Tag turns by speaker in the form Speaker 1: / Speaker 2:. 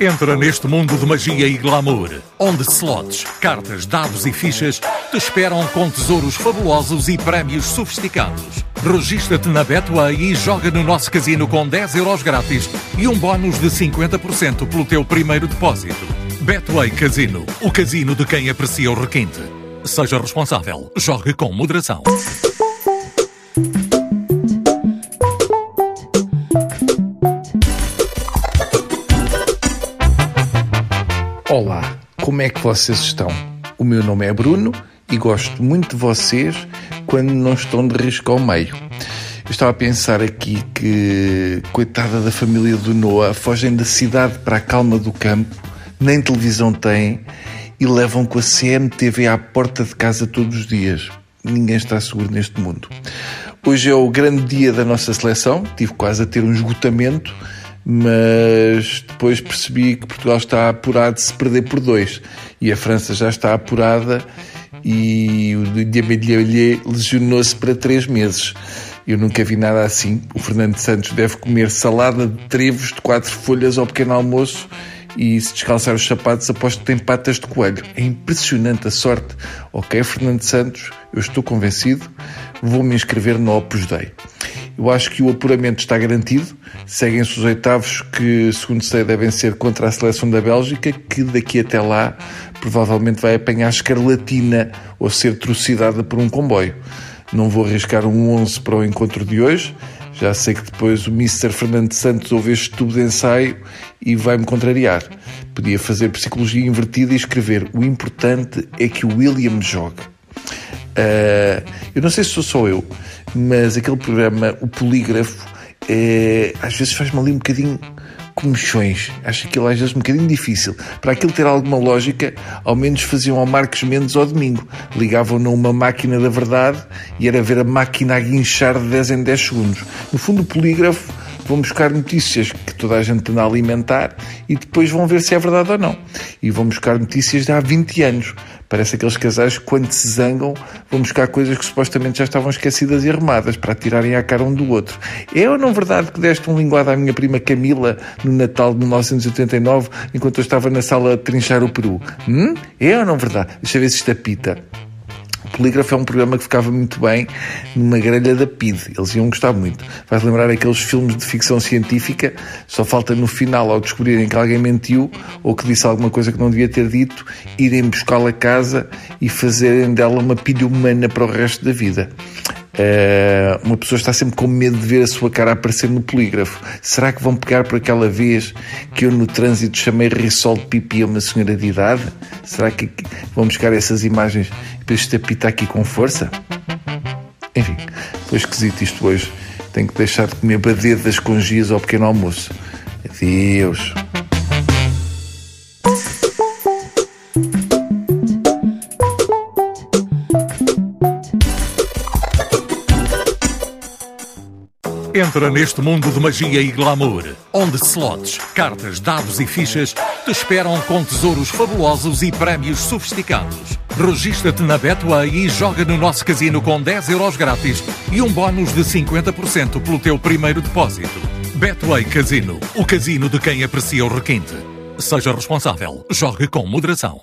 Speaker 1: Entra neste mundo de magia e glamour, onde slots, cartas, dados e fichas te esperam com tesouros fabulosos e prémios sofisticados. Registra-te na Betway e joga no nosso casino com 10 euros grátis e um bónus de 50% pelo teu primeiro depósito. Betway Casino, o casino de quem aprecia o requinte. Seja responsável, jogue com moderação.
Speaker 2: Olá, como é que vocês estão? O meu nome é Bruno e gosto muito de vocês quando não estão de risco ao meio. Eu estava a pensar aqui que, coitada da família do Noah, fogem da cidade para a calma do campo, nem televisão têm e levam com a CMTV à porta de casa todos os dias. Ninguém está seguro neste mundo. Hoje é o grande dia da nossa seleção, tive quase a ter um esgotamento mas depois percebi que Portugal está apurado se perder por dois e a França já está apurada e o Diamelier lesionou-se para três meses. Eu nunca vi nada assim. O Fernando Santos deve comer salada de trevos de quatro folhas ao pequeno almoço e se descalçar os sapatos aposto que tem patas de coelho. É impressionante a sorte. Ok, Fernando Santos, eu estou convencido, vou me inscrever no Opus Dei. Eu acho que o apuramento está garantido. Seguem-se os oitavos que, segundo sei, devem ser contra a seleção da Bélgica, que daqui até lá provavelmente vai apanhar escarlatina ou ser trucidada por um comboio. Não vou arriscar um 11 para o encontro de hoje. Já sei que depois o Mr. Fernando Santos ouve este tubo de ensaio e vai-me contrariar. Podia fazer psicologia invertida e escrever: O importante é que o William jogue. Uh, eu não sei se sou só eu, mas aquele programa, o Polígrafo, é, às vezes faz-me ali um bocadinho comichões. Acho aquilo às vezes um bocadinho difícil. Para aquilo ter alguma lógica, ao menos faziam ao Marcos Mendes ao domingo. Ligavam numa máquina da verdade e era ver a máquina a guinchar de 10 em 10 segundos. No fundo, o polígrafo vão buscar notícias que toda a gente anda a alimentar e depois vão ver se é verdade ou não. E vão buscar notícias de há 20 anos. Parece aqueles casais que, quando se zangam, vão buscar coisas que supostamente já estavam esquecidas e arrumadas para tirarem à cara um do outro. É ou não verdade que deste um linguado à minha prima Camila no Natal de 1989, enquanto eu estava na sala a trinchar o peru? Hum? É ou não verdade? Deixa eu ver se isto apita. Polígrafo é um programa que ficava muito bem numa grelha da PID. Eles iam gostar muito. Vais lembrar aqueles filmes de ficção científica, só falta no final, ao descobrirem que alguém mentiu ou que disse alguma coisa que não devia ter dito, irem buscá-la a casa e fazerem dela uma pilha humana para o resto da vida. Uh, uma pessoa está sempre com medo de ver a sua cara aparecer no polígrafo. Será que vão pegar por aquela vez que eu no trânsito chamei risol de pipi a uma senhora de idade? Será que vão buscar essas imagens para este apita aqui com força? Enfim, foi esquisito isto hoje. Tenho que deixar de comer badedas com gias ao pequeno almoço. Adeus.
Speaker 1: Entra neste mundo de magia e glamour, onde slots, cartas, dados e fichas te esperam com tesouros fabulosos e prémios sofisticados. Registra-te na Betway e joga no nosso casino com 10 euros grátis e um bónus de 50% pelo teu primeiro depósito. Betway Casino, o casino de quem aprecia o requinte. Seja responsável, jogue com moderação.